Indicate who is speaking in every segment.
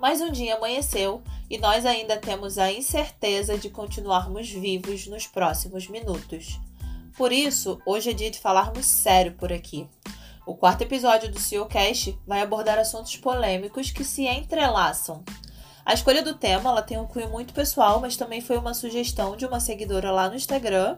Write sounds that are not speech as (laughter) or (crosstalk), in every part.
Speaker 1: Mais um dia amanheceu e nós ainda temos a incerteza de continuarmos vivos nos próximos minutos. Por isso, hoje é dia de falarmos sério por aqui. O quarto episódio do CEOcast vai abordar assuntos polêmicos que se entrelaçam. A escolha do tema ela tem um cunho muito pessoal, mas também foi uma sugestão de uma seguidora lá no Instagram,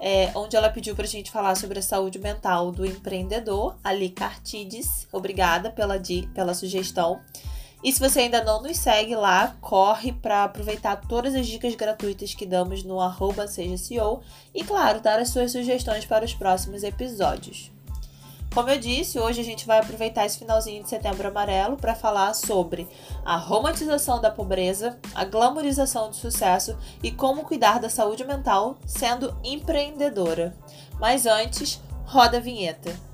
Speaker 1: é, onde ela pediu para a gente falar sobre a saúde mental do empreendedor, Ali Cartides. Obrigada pela, pela sugestão. E se você ainda não nos segue lá, corre para aproveitar todas as dicas gratuitas que damos no arroba seja CEO e, claro, dar as suas sugestões para os próximos episódios. Como eu disse, hoje a gente vai aproveitar esse finalzinho de setembro amarelo para falar sobre a romantização da pobreza, a glamorização do sucesso e como cuidar da saúde mental sendo empreendedora. Mas antes, roda a vinheta.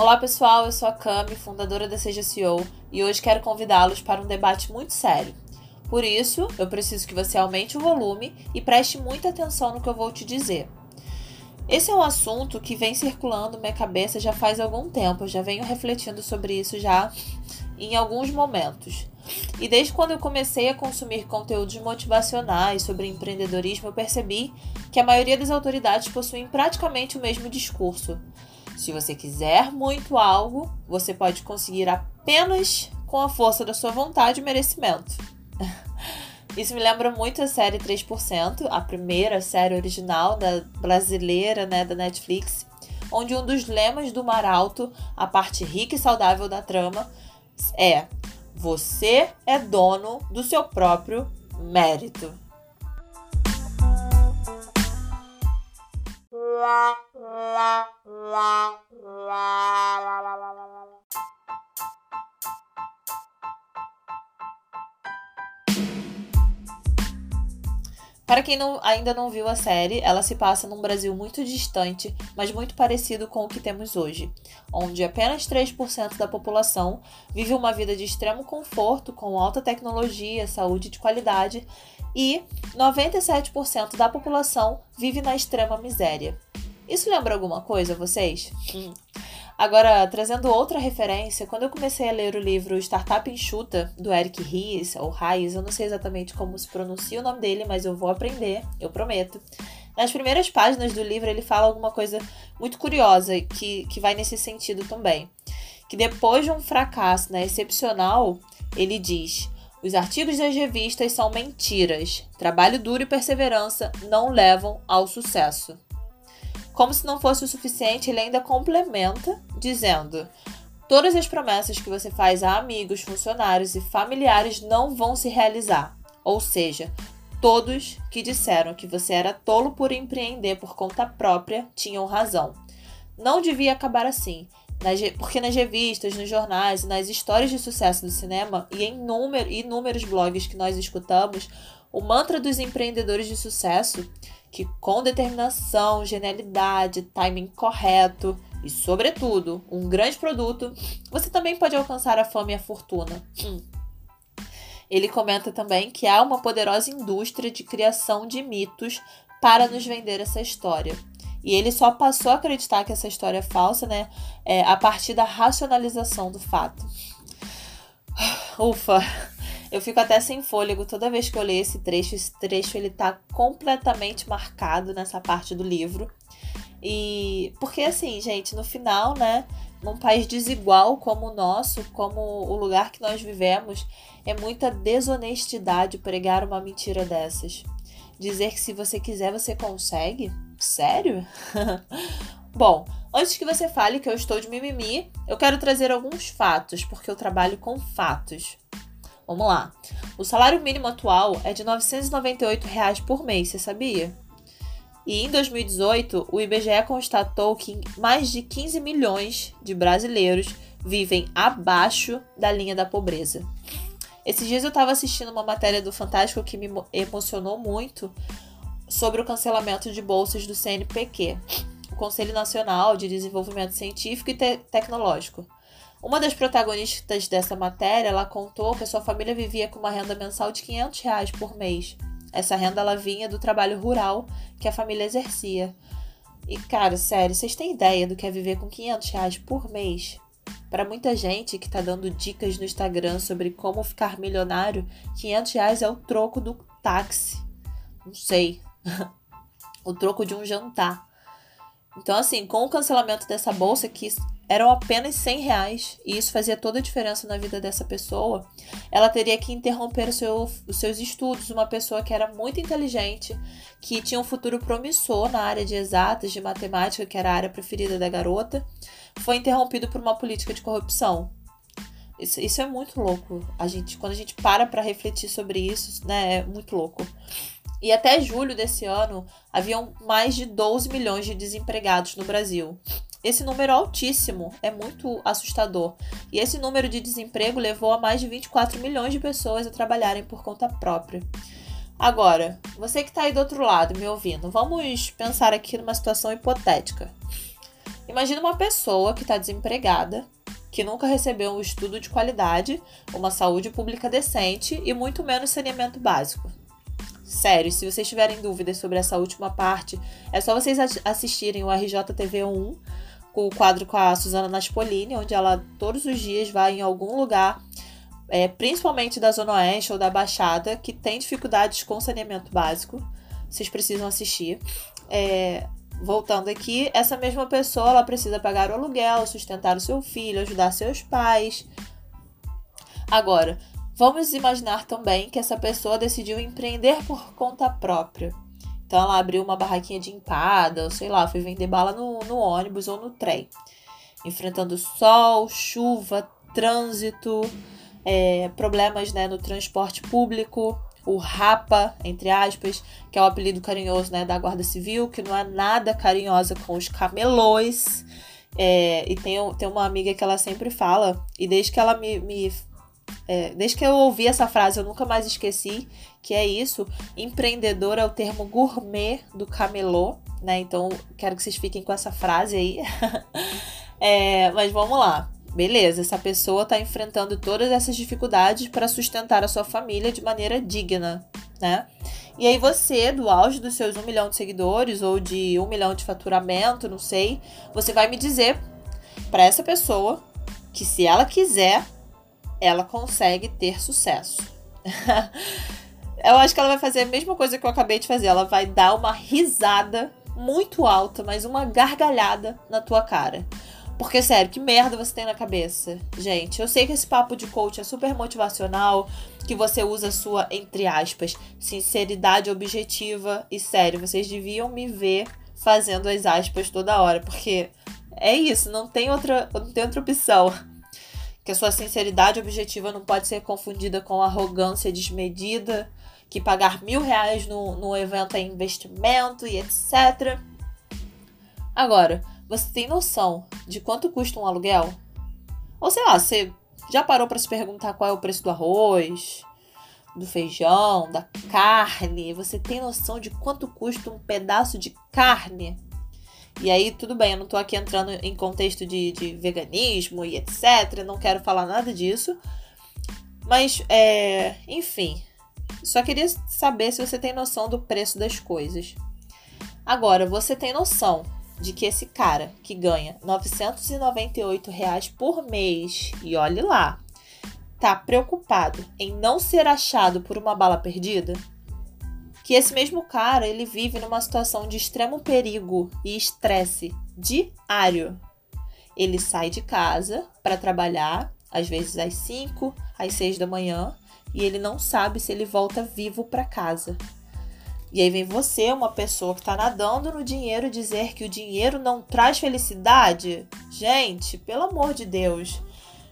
Speaker 1: Olá pessoal, eu sou a Cami, fundadora da Seja CEO, e hoje quero convidá-los para um debate muito sério. Por isso, eu preciso que você aumente o volume e preste muita atenção no que eu vou te dizer. Esse é um assunto que vem circulando minha cabeça já faz algum tempo, eu já venho refletindo sobre isso já em alguns momentos. E desde quando eu comecei a consumir conteúdos motivacionais sobre empreendedorismo, eu percebi que a maioria das autoridades possuem praticamente o mesmo discurso. Se você quiser muito algo, você pode conseguir apenas com a força da sua vontade e merecimento. (laughs) Isso me lembra muito a série 3%, a primeira série original da brasileira, né, da Netflix, onde um dos lemas do Mar Alto, a parte rica e saudável da trama, é: você é dono do seu próprio mérito. Para quem não, ainda não viu a série, ela se passa num Brasil muito distante, mas muito parecido com o que temos hoje, onde apenas 3% da população vive uma vida de extremo conforto, com alta tecnologia, saúde de qualidade, e 97% da população vive na extrema miséria. Isso lembra alguma coisa a vocês? Agora, trazendo outra referência, quando eu comecei a ler o livro Startup Enxuta, do Eric Ries, ou Ries, eu não sei exatamente como se pronuncia o nome dele, mas eu vou aprender, eu prometo. Nas primeiras páginas do livro, ele fala alguma coisa muito curiosa que, que vai nesse sentido também. Que depois de um fracasso né, excepcional, ele diz: os artigos das revistas são mentiras. Trabalho duro e perseverança não levam ao sucesso. Como se não fosse o suficiente, ele ainda complementa dizendo: Todas as promessas que você faz a amigos, funcionários e familiares não vão se realizar. Ou seja, todos que disseram que você era tolo por empreender por conta própria tinham razão. Não devia acabar assim, porque nas revistas, nos jornais e nas histórias de sucesso do cinema e em inúmeros blogs que nós escutamos, o mantra dos empreendedores de sucesso que com determinação, genialidade, timing correto e, sobretudo, um grande produto, você também pode alcançar a fama e a fortuna. Hum. Ele comenta também que há uma poderosa indústria de criação de mitos para nos vender essa história. E ele só passou a acreditar que essa história é falsa, né? É, a partir da racionalização do fato. (sighs) Ufa! Eu fico até sem fôlego toda vez que eu leio esse trecho. Esse trecho ele tá completamente marcado nessa parte do livro. E porque assim, gente, no final, né, num país desigual como o nosso, como o lugar que nós vivemos, é muita desonestidade pregar uma mentira dessas. Dizer que se você quiser, você consegue? Sério? (laughs) Bom, antes que você fale que eu estou de mimimi, eu quero trazer alguns fatos, porque eu trabalho com fatos. Vamos lá. O salário mínimo atual é de 998 reais por mês, você sabia? E em 2018, o IBGE constatou que mais de 15 milhões de brasileiros vivem abaixo da linha da pobreza. Esses dias eu estava assistindo uma matéria do Fantástico que me emocionou muito sobre o cancelamento de bolsas do CNPq, o Conselho Nacional de Desenvolvimento Científico e Te Tecnológico. Uma das protagonistas dessa matéria, ela contou que a sua família vivia com uma renda mensal de 500 reais por mês. Essa renda ela vinha do trabalho rural que a família exercia. E, cara, sério, vocês têm ideia do que é viver com 500 reais por mês? Para muita gente que tá dando dicas no Instagram sobre como ficar milionário, 500 reais é o troco do táxi. Não sei. (laughs) o troco de um jantar. Então, assim, com o cancelamento dessa bolsa, que eram apenas 100 reais e isso fazia toda a diferença na vida dessa pessoa, ela teria que interromper seu, os seus estudos. Uma pessoa que era muito inteligente, que tinha um futuro promissor na área de exatas, de matemática, que era a área preferida da garota, foi interrompido por uma política de corrupção. Isso, isso é muito louco. A gente, quando a gente para para refletir sobre isso, né, é muito louco. E até julho desse ano, haviam mais de 12 milhões de desempregados no Brasil. Esse número altíssimo é muito assustador. E esse número de desemprego levou a mais de 24 milhões de pessoas a trabalharem por conta própria. Agora, você que está aí do outro lado me ouvindo, vamos pensar aqui numa situação hipotética. Imagina uma pessoa que está desempregada, que nunca recebeu um estudo de qualidade, uma saúde pública decente e muito menos saneamento básico. Sério, se vocês tiverem dúvidas sobre essa última parte, é só vocês assistirem o RJTV1 com o quadro com a Suzana Naspolini, onde ela todos os dias vai em algum lugar, é, principalmente da Zona Oeste ou da Baixada, que tem dificuldades com saneamento básico. Vocês precisam assistir. É, voltando aqui, essa mesma pessoa ela precisa pagar o aluguel, sustentar o seu filho, ajudar seus pais. Agora, vamos imaginar também que essa pessoa decidiu empreender por conta própria. Então ela abriu uma barraquinha de empada, ou sei lá, foi vender bala no, no ônibus ou no trem. Enfrentando sol, chuva, trânsito, é, problemas né, no transporte público, o RAPA, entre aspas, que é o apelido carinhoso né, da Guarda Civil, que não é nada carinhosa com os camelôs. É, e tem, tem uma amiga que ela sempre fala, e desde que ela me, me é, desde que eu ouvi essa frase, eu nunca mais esqueci, que é isso. Empreendedor é o termo gourmet do camelô, né? Então, quero que vocês fiquem com essa frase aí. (laughs) é, mas vamos lá. Beleza, essa pessoa está enfrentando todas essas dificuldades para sustentar a sua família de maneira digna, né? E aí você, do auge dos seus um milhão de seguidores ou de um milhão de faturamento, não sei, você vai me dizer para essa pessoa que se ela quiser, ela consegue ter sucesso. (laughs) eu acho que ela vai fazer a mesma coisa que eu acabei de fazer. Ela vai dar uma risada muito alta, mas uma gargalhada na tua cara. Porque, sério, que merda você tem na cabeça? Gente, eu sei que esse papo de coach é super motivacional, que você usa sua, entre aspas, sinceridade objetiva. E, sério, vocês deviam me ver fazendo as aspas toda hora, porque é isso, não tem outra, não tem outra opção que a sua sinceridade objetiva não pode ser confundida com arrogância desmedida, que pagar mil reais no, no evento é investimento e etc. Agora, você tem noção de quanto custa um aluguel? Ou sei lá, você já parou para se perguntar qual é o preço do arroz, do feijão, da carne? Você tem noção de quanto custa um pedaço de carne? E aí, tudo bem, eu não tô aqui entrando em contexto de, de veganismo e etc. Não quero falar nada disso. Mas, é, enfim, só queria saber se você tem noção do preço das coisas. Agora, você tem noção de que esse cara que ganha 998 reais por mês, e olhe lá, tá preocupado em não ser achado por uma bala perdida? Que esse mesmo cara ele vive numa situação de extremo perigo e estresse diário. Ele sai de casa para trabalhar, às vezes às 5, às 6 da manhã, e ele não sabe se ele volta vivo para casa. E aí vem você, uma pessoa que está nadando no dinheiro, dizer que o dinheiro não traz felicidade? Gente, pelo amor de Deus.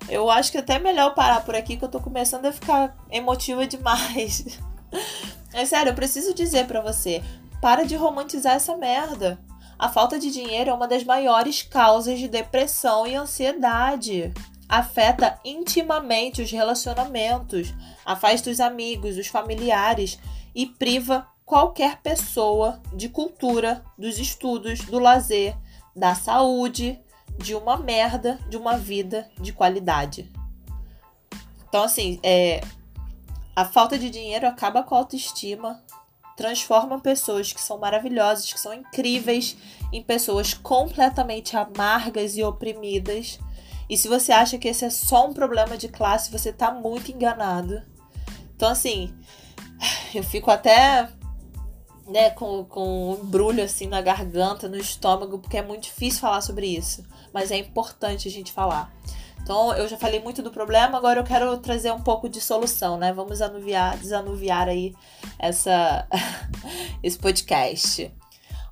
Speaker 1: Eu acho que é até melhor parar por aqui que eu tô começando a ficar emotiva demais. (laughs) É sério, eu preciso dizer para você, para de romantizar essa merda. A falta de dinheiro é uma das maiores causas de depressão e ansiedade. Afeta intimamente os relacionamentos, afasta os amigos, os familiares e priva qualquer pessoa de cultura, dos estudos, do lazer, da saúde, de uma merda de uma vida de qualidade. Então, assim, é, a falta de dinheiro acaba com a autoestima, transforma pessoas que são maravilhosas, que são incríveis, em pessoas completamente amargas e oprimidas. E se você acha que esse é só um problema de classe, você tá muito enganado. Então, assim, eu fico até né, com, com um embrulho assim na garganta, no estômago, porque é muito difícil falar sobre isso. Mas é importante a gente falar. Então, eu já falei muito do problema, agora eu quero trazer um pouco de solução, né? Vamos anuviar, desanuviar aí essa, (laughs) esse podcast.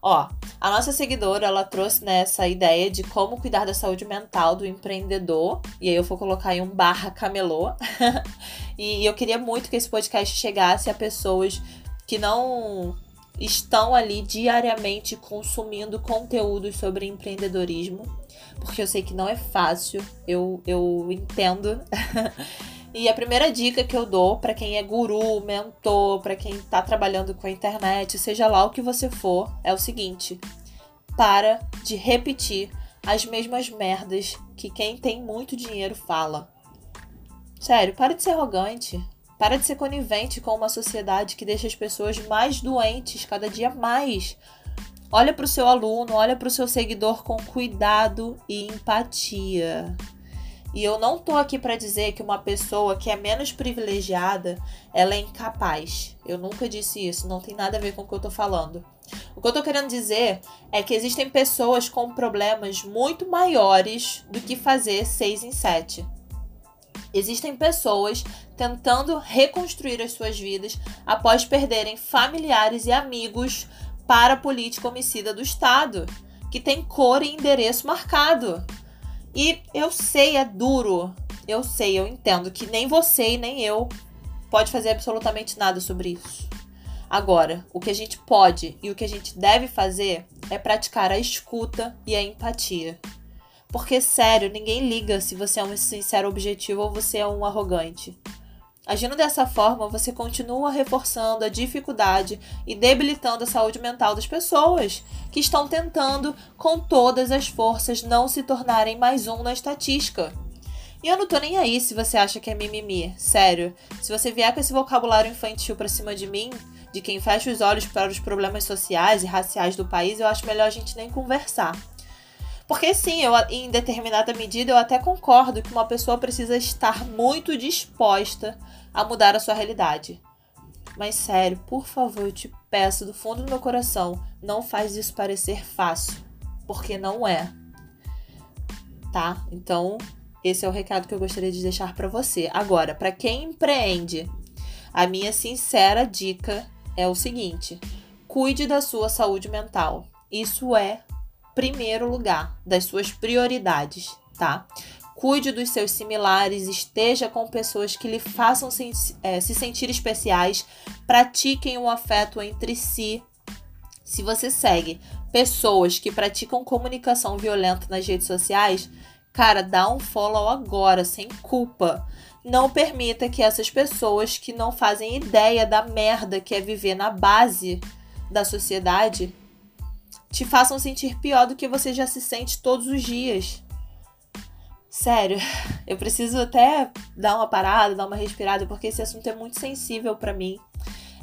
Speaker 1: Ó, a nossa seguidora, ela trouxe né, ideia de como cuidar da saúde mental do empreendedor. E aí eu vou colocar aí um barra camelô. (laughs) e eu queria muito que esse podcast chegasse a pessoas que não estão ali diariamente consumindo conteúdos sobre empreendedorismo, porque eu sei que não é fácil, eu, eu entendo. (laughs) e a primeira dica que eu dou para quem é guru, mentor, para quem está trabalhando com a internet, seja lá o que você for, é o seguinte: para de repetir as mesmas merdas que quem tem muito dinheiro fala. Sério, para de ser arrogante. Para de ser conivente com uma sociedade que deixa as pessoas mais doentes cada dia mais. Olha para o seu aluno, olha para o seu seguidor com cuidado e empatia. E eu não tô aqui para dizer que uma pessoa que é menos privilegiada, ela é incapaz. Eu nunca disse isso, não tem nada a ver com o que eu tô falando. O que eu tô querendo dizer é que existem pessoas com problemas muito maiores do que fazer seis em sete. Existem pessoas tentando reconstruir as suas vidas após perderem familiares e amigos para a política homicida do Estado, que tem cor e endereço marcado. E eu sei, é duro. Eu sei, eu entendo que nem você e nem eu pode fazer absolutamente nada sobre isso. Agora, o que a gente pode e o que a gente deve fazer é praticar a escuta e a empatia. Porque, sério, ninguém liga se você é um sincero objetivo ou você é um arrogante. Agindo dessa forma, você continua reforçando a dificuldade e debilitando a saúde mental das pessoas que estão tentando, com todas as forças, não se tornarem mais um na estatística. E eu não tô nem aí se você acha que é mimimi. Sério, se você vier com esse vocabulário infantil pra cima de mim, de quem fecha os olhos para os problemas sociais e raciais do país, eu acho melhor a gente nem conversar. Porque sim, eu, em determinada medida eu até concordo que uma pessoa precisa estar muito disposta a mudar a sua realidade. Mas sério, por favor, eu te peço do fundo do meu coração, não faz isso parecer fácil, porque não é. Tá? Então, esse é o recado que eu gostaria de deixar para você. Agora, para quem empreende, a minha sincera dica é o seguinte: cuide da sua saúde mental. Isso é primeiro lugar das suas prioridades, tá? Cuide dos seus similares, esteja com pessoas que lhe façam se, é, se sentir especiais, pratiquem o um afeto entre si. Se você segue pessoas que praticam comunicação violenta nas redes sociais, cara, dá um follow agora, sem culpa. Não permita que essas pessoas que não fazem ideia da merda que é viver na base da sociedade te façam sentir pior do que você já se sente todos os dias. Sério, (laughs) eu preciso até dar uma parada, dar uma respirada, porque esse assunto é muito sensível para mim.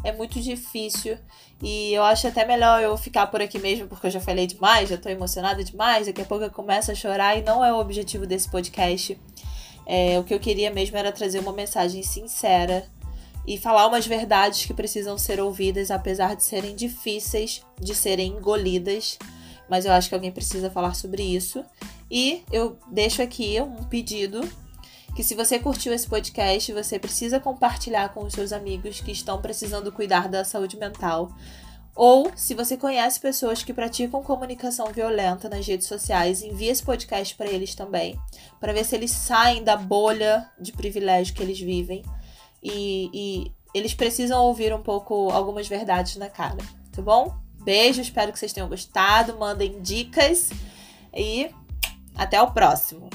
Speaker 1: É muito difícil e eu acho até melhor eu ficar por aqui mesmo, porque eu já falei demais, já tô emocionada demais. Daqui a pouco eu começo a chorar e não é o objetivo desse podcast. É, o que eu queria mesmo era trazer uma mensagem sincera e falar umas verdades que precisam ser ouvidas, apesar de serem difíceis de serem engolidas. Mas eu acho que alguém precisa falar sobre isso. E eu deixo aqui um pedido que se você curtiu esse podcast, você precisa compartilhar com os seus amigos que estão precisando cuidar da saúde mental. Ou, se você conhece pessoas que praticam comunicação violenta nas redes sociais, envie esse podcast para eles também, para ver se eles saem da bolha de privilégio que eles vivem e, e eles precisam ouvir um pouco algumas verdades na cara, tá bom? Beijo, espero que vocês tenham gostado. Mandem dicas e até o próximo.